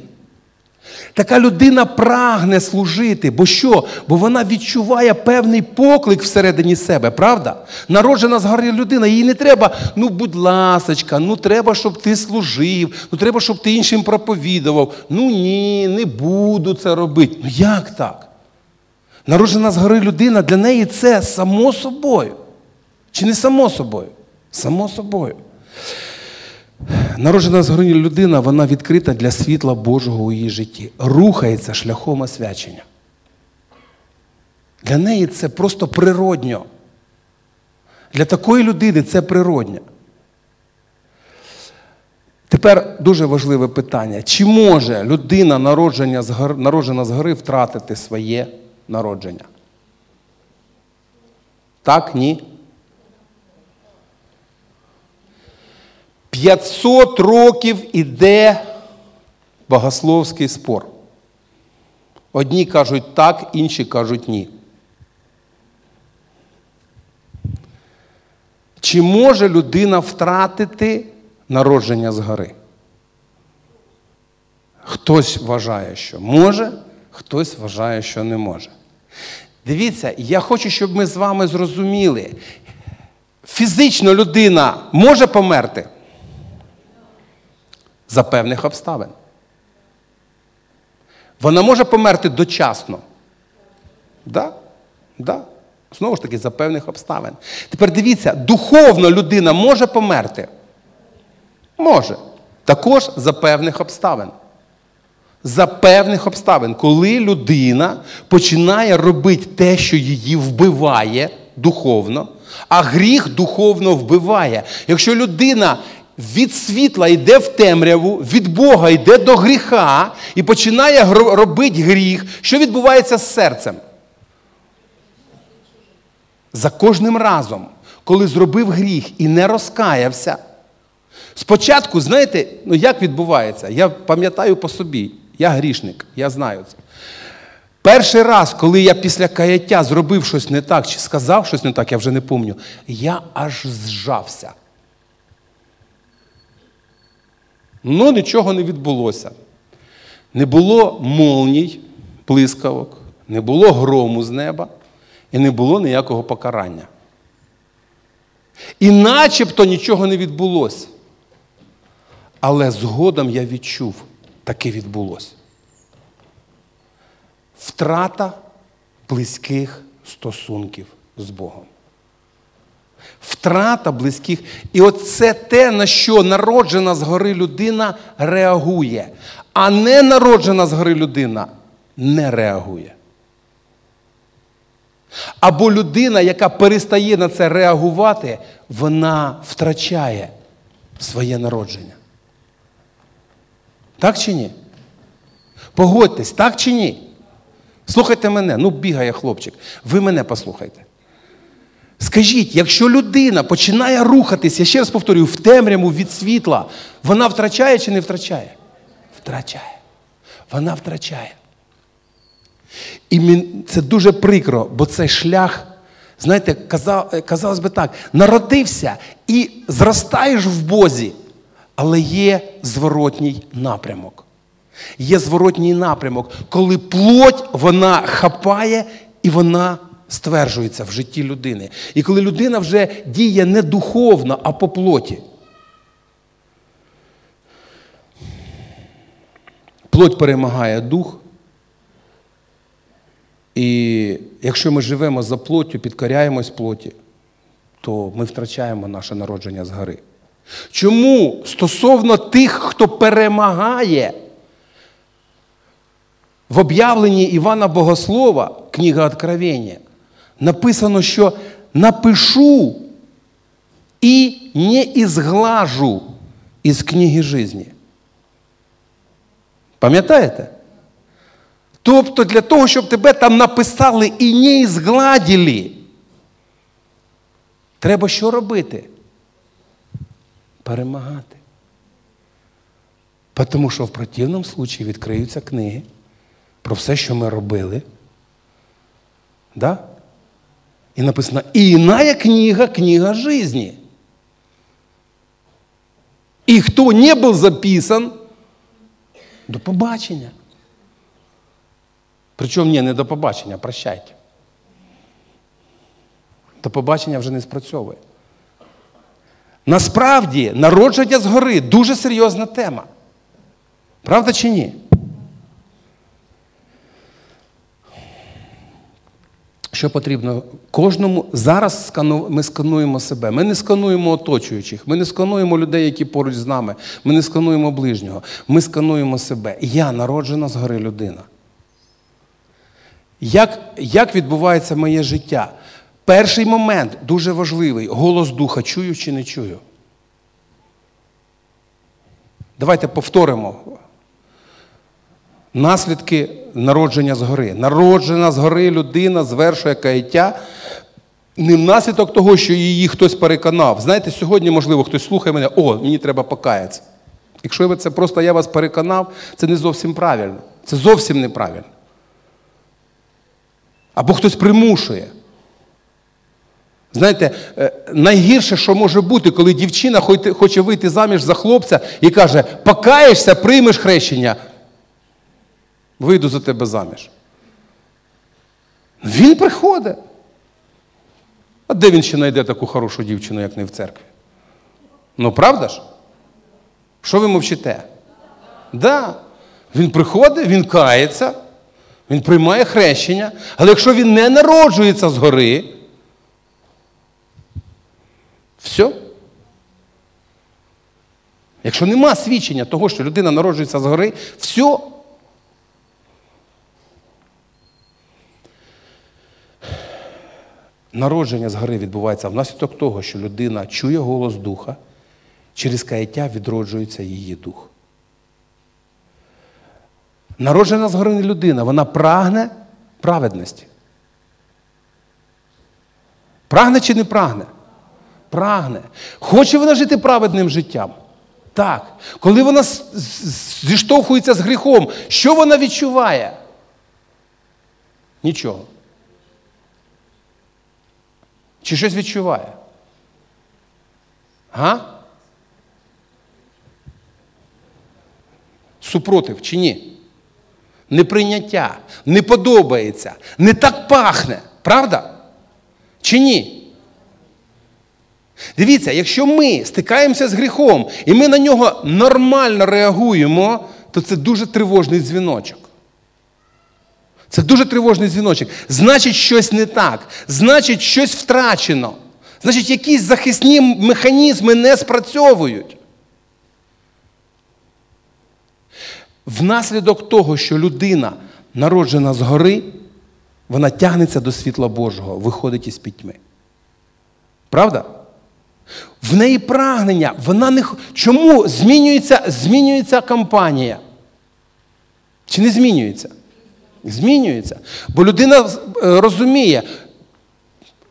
Така людина прагне служити. Бо що? Бо вона відчуває певний поклик всередині себе, правда? Народжена згори людина, їй не треба, ну, будь ласочка, ну треба, щоб ти служив, ну треба, щоб ти іншим проповідував. Ну ні, не буду це робити. Ну як так? Народжена згори людина для неї це само собою. Чи не само собою? Само собою. Народжена згорні людина, вона відкрита для світла Божого у її житті, рухається шляхом освячення. Для неї це просто природньо. Для такої людини це природньо. Тепер дуже важливе питання: чи може людина, народжена з гори, народжена з гори, втратити своє народження? Так, ні? 500 років іде богословський спор. Одні кажуть так, інші кажуть ні. Чи може людина втратити народження згори? Хтось вважає, що може, хтось вважає, що не може. Дивіться, я хочу, щоб ми з вами зрозуміли, фізично людина може померти за певних обставин. Вона може померти дочасно. Да? Да. Знову ж таки, за певних обставин. Тепер дивіться, духовно людина може померти? Може. Також за певних обставин. За певних обставин, коли людина починає робити те, що її вбиває духовно, а гріх духовно вбиває. Якщо людина від світла йде в темряву, від Бога йде до гріха і починає робити гріх, що відбувається з серцем? За кожним разом, коли зробив гріх і не розкаявся, спочатку, знаєте, ну як відбувається? Я пам'ятаю по собі, я грішник, я знаю це. Перший раз, коли я після каяття зробив щось не так, чи сказав щось не так, я вже не пам'ятаю, я аж зжався. Ну, нічого не відбулося. Не було молній, блискавок, не було грому з неба і не було ніякого покарання. І начебто нічого не відбулося. Але згодом я відчув, таке відбулося. Втрата близьких стосунків з Богом. Втрата близьких. І оце те, на що народжена згори людина реагує, а не народжена згори людина не реагує. Або людина, яка перестає на це реагувати, вона втрачає своє народження. Так чи ні? Погодьтесь, так чи ні? Слухайте мене, ну бігає хлопчик. Ви мене послухайте. Скажіть, якщо людина починає рухатись, я ще раз повторюю, в темряву від світла, вона втрачає чи не втрачає? Втрачає. Вона втрачає. І це дуже прикро, бо цей шлях, знаєте, казалось би так, народився і зростаєш в Бозі, але є зворотній напрямок. Є зворотній напрямок, коли плоть вона хапає і вона стверджується в житті людини. І коли людина вже діє не духовно, а по плоті. Плоть перемагає дух. І якщо ми живемо за плоттю, підкоряємось плоті, то ми втрачаємо наше народження з гори. Чому стосовно тих, хто перемагає в об'явленні Івана Богослова, книга Откровення, написано, що напишу і не ізглажу із книги житті. Пам'ятаєте? Тобто для того, щоб тебе там написали і не ізгладили, треба що робити? Перемагати. Тому що в противному случаї відкриються книги про все, що ми робили. Да? І написано, і іная книга, книга жизни. І хто не був записан, до побачення. Причому ні, не до побачення, прощайте. До побачення вже не спрацьовує. Насправді, народження згори дуже серйозна тема. Правда чи ні? Що потрібно кожному зараз ми скануємо себе. Ми не скануємо оточуючих, ми не скануємо людей, які поруч з нами, ми не скануємо ближнього. Ми скануємо себе. Я народжена згори людина. Як, Як відбувається моє життя? Перший момент дуже важливий. Голос духа чую чи не чую. Давайте повторимо. Наслідки народження згори. Народжена згори людина звершує каяття. Не внаслідок того, що її хтось переконав. Знаєте, сьогодні, можливо, хтось слухає мене, о, мені треба покаятися. Якщо це просто я вас переконав, це не зовсім правильно. Це зовсім неправильно. Або хтось примушує. Знаєте, е, найгірше, що може бути, коли дівчина хоче вийти заміж за хлопця і каже, покаєшся, приймеш хрещення. Вийду за тебе заміж. Він приходить. А де він ще знайде таку хорошу дівчину, як не в церкві? Ну, правда ж? Що ви мовчите? Да. Він приходить, він кається, він приймає хрещення, але якщо він не народжується згори, все. Якщо нема свідчення того, що людина народжується згори, все. Народження згори відбувається внаслідок того, що людина чує голос Духа, через каяття відроджується її дух. Народжена згори людина, вона прагне праведності. Прагне чи не прагне? Прагне. Хоче вона жити праведним життям? Так. Коли вона зіштовхується з гріхом, що вона відчуває? Нічого. Чи щось відчуває? Га? Супротив чи ні? Неприйняття, не подобається, не так пахне. Правда? Чи ні? Дивіться, якщо ми стикаємося з гріхом і ми на нього нормально реагуємо, то це дуже тривожний дзвіночок. Це дуже тривожний дзвіночок. Значить, щось не так. Значить, щось втрачено. Значить, якісь захисні механізми не спрацьовують. Внаслідок того, що людина народжена згори, вона тягнеться до світла Божого, виходить із пітьми. Правда? В неї прагнення, вона не чому змінюється змінюється кампанія? Чи не змінюється? Змінюється. Бо людина е, розуміє,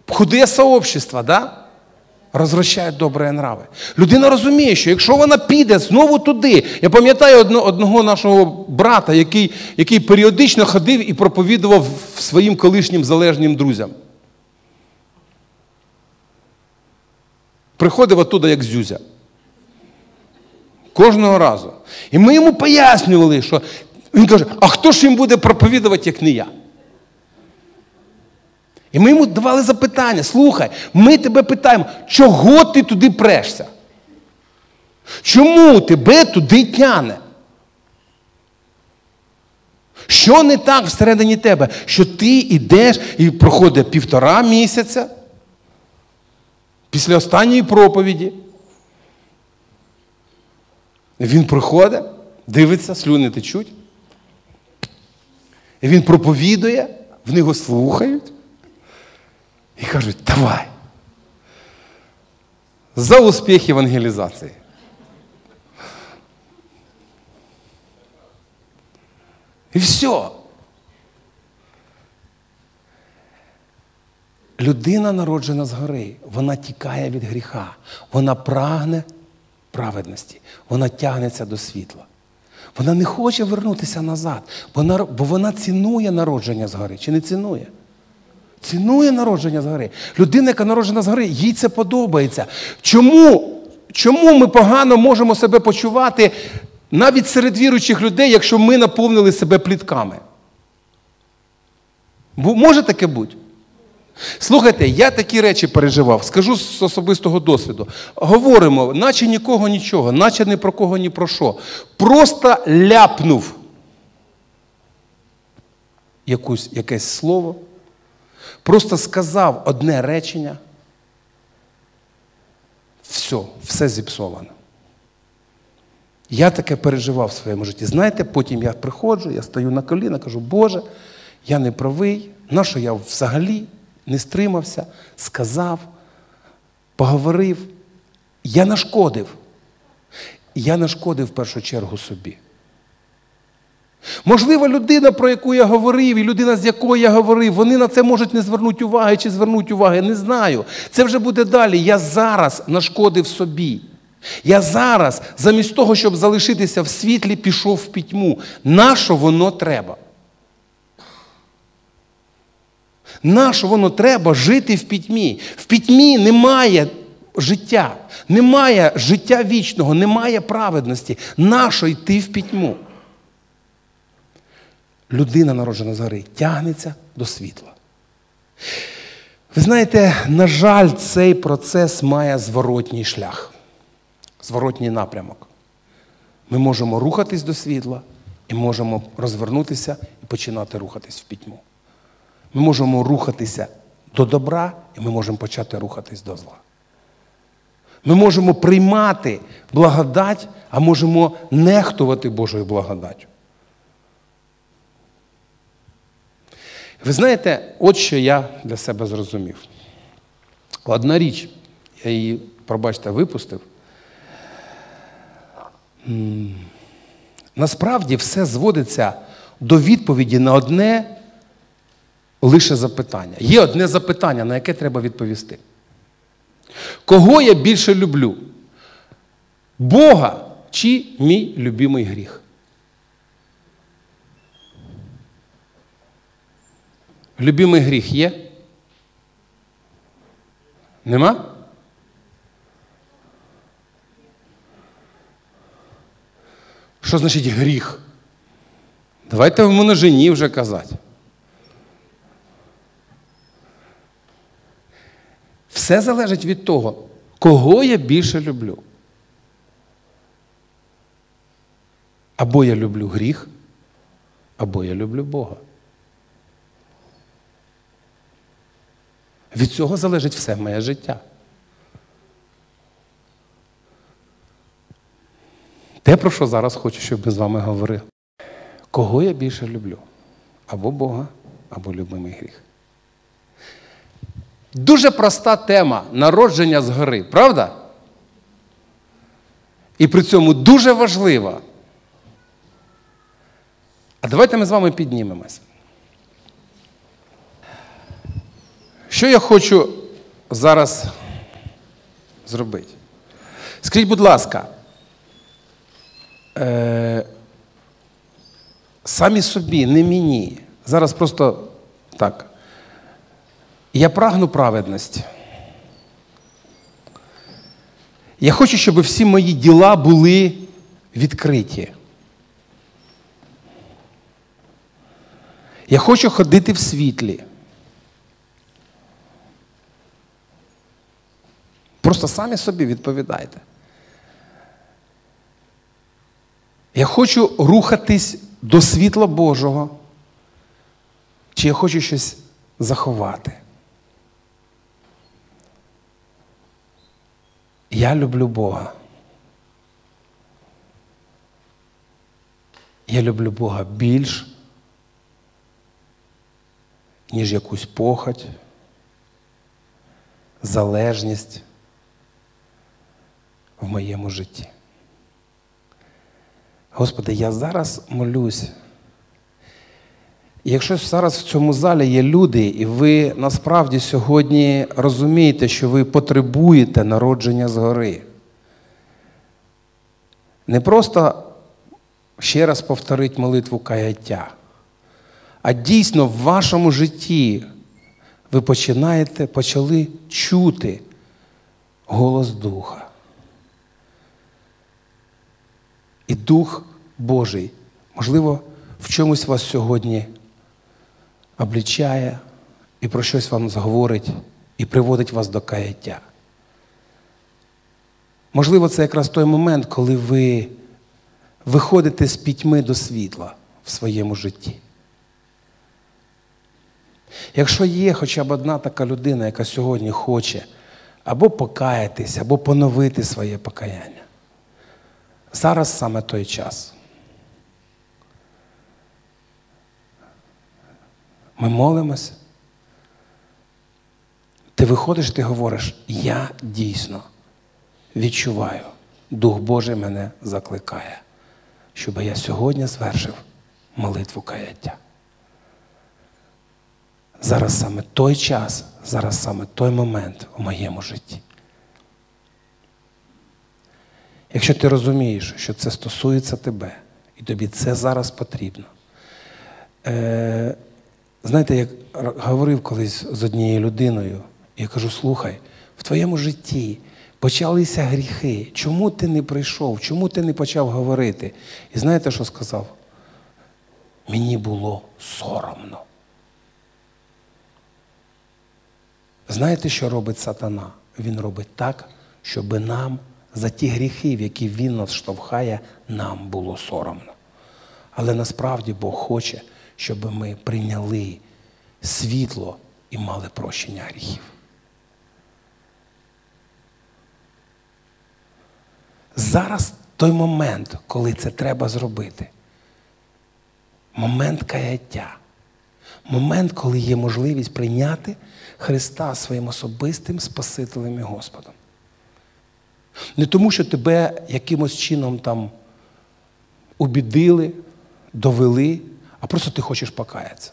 худе сообщество, да? розвращає добрі нрави. Людина розуміє, що якщо вона піде знову туди, я пам'ятаю одного нашого брата, який який періодично ходив і проповідував своїм колишнім залежним друзям. Приходив оттуда, як зюзя. Кожного разу. І ми йому пояснювали, що він каже, а хто ж їм буде проповідувати, як не я? І ми йому давали запитання: слухай, ми тебе питаємо, чого ти туди прешся? Чому тебе туди тяне? Що не так всередині тебе, що ти йдеш і проходить півтора місяця після останньої проповіді? Він приходить, дивиться, слюни течуть. Він проповідує, в нього слухають і кажуть, давай. За успіх евангелізації. І все. Людина народжена згори, вона тікає від гріха, вона прагне праведності, вона тягнеться до світла. Вона не хоче вернутися назад, бо вона цінує народження згори. Чи не цінує? Цінує народження згори. Людина, яка народжена згори, їй це подобається. Чому Чому ми погано можемо себе почувати навіть серед віруючих людей, якщо ми наповнили себе плітками? Може таке бути? Слухайте, я такі речі переживав, скажу з особистого досвіду. Говоримо, наче нікого нічого, наче ні про кого ні про що. Просто ляпнув якусь, якесь слово, просто сказав одне речення. Все, все зіпсовано. Я таке переживав в своєму житті. Знаєте, потім я приходжу, я стою на коліна, кажу, Боже, я не правий, нащо я взагалі не стримався, сказав, поговорив. Я нашкодив. Я нашкодив в першу чергу собі. Можливо, людина, про яку я говорив, і людина, з якою я говорив, вони на це можуть не звернути уваги чи звернути уваги. Не знаю. Це вже буде далі. Я зараз нашкодив собі. Я зараз, замість того, щоб залишитися в світлі, пішов в пітьму. Нащо воно треба? Нащо воно треба жити в пітьмі? В пітьмі немає життя, немає життя вічного, немає праведності. Нащо йти в пітьму? Людина, народжена з гори, тягнеться до світла. Ви знаєте, на жаль, цей процес має зворотній шлях, зворотній напрямок. Ми можемо рухатись до світла і можемо розвернутися і починати рухатись в пітьму. Ми можемо рухатися до добра, і ми можемо почати рухатись до зла. Ми можемо приймати благодать, а можемо нехтувати Божою благодаттю. Ви знаєте, от що я для себе зрозумів. Одна річ, я її, пробачте, випустив. Насправді все зводиться до відповіді на одне лише запитання. Є одне запитання, на яке треба відповісти. Кого я більше люблю? Бога чи мій любимий гріх? Любимий гріх є? Нема? Що значить гріх? Давайте в множині вже казати. Все залежить від того, кого я більше люблю. Або я люблю гріх, або я люблю Бога. Від цього залежить все моє життя. Те, про що зараз хочу, щоб ми з вами говорили. Кого я більше люблю? Або Бога, або любимий гріх. Дуже проста тема народження згори, правда? І при цьому дуже важлива. А давайте ми з вами піднімемось. Що я хочу зараз зробити? Скажіть, будь ласка, е, самі собі, не мені. Зараз просто так. Я прагну праведності. Я хочу, щоб всі мої діла були відкриті. Я хочу ходити в світлі. Просто самі собі відповідайте. Я хочу рухатись до світла Божого, чи я хочу щось заховати. Я люблю Бога. Я люблю Бога більш, ніж якусь похоть, залежність в моєму житті. Господи, я зараз молюсь. Якщо зараз в цьому залі є люди, і ви насправді сьогодні розумієте, що ви потребуєте народження згори, не просто ще раз повторити молитву каяття, а дійсно в вашому житті ви починаєте, почали чути голос Духа. І Дух Божий, можливо, в чомусь вас сьогодні облічає і про щось вам зговорить і приводить вас до каяття. Можливо, це якраз той момент, коли ви виходите з пітьми до світла в своєму житті. Якщо є хоча б одна така людина, яка сьогодні хоче або покаятись, або поновити своє покаяння, зараз саме той час. Ми молимося. Ти виходиш, ти говориш, я дійсно відчуваю, Дух Божий мене закликає, щоб я сьогодні звершив молитву каяття. Зараз саме той час, зараз саме той момент у моєму житті. Якщо ти розумієш, що це стосується тебе, і тобі це зараз потрібно, е, Знаєте, як говорив колись з однією людиною, я кажу: слухай, в твоєму житті почалися гріхи. Чому ти не прийшов? Чому ти не почав говорити? І знаєте, що сказав? Мені було соромно. Знаєте, що робить сатана? Він робить так, щоб нам за ті гріхи, в які він нас штовхає, нам було соромно. Але насправді Бог хоче, щоб ми прийняли світло і мали прощення гріхів. Зараз той момент, коли це треба зробити. Момент каяття. Момент, коли є можливість прийняти Христа своїм особистим Спасителем і Господом. Не тому, що тебе якимось чином там обідили, довели, а просто ти хочеш покаятися.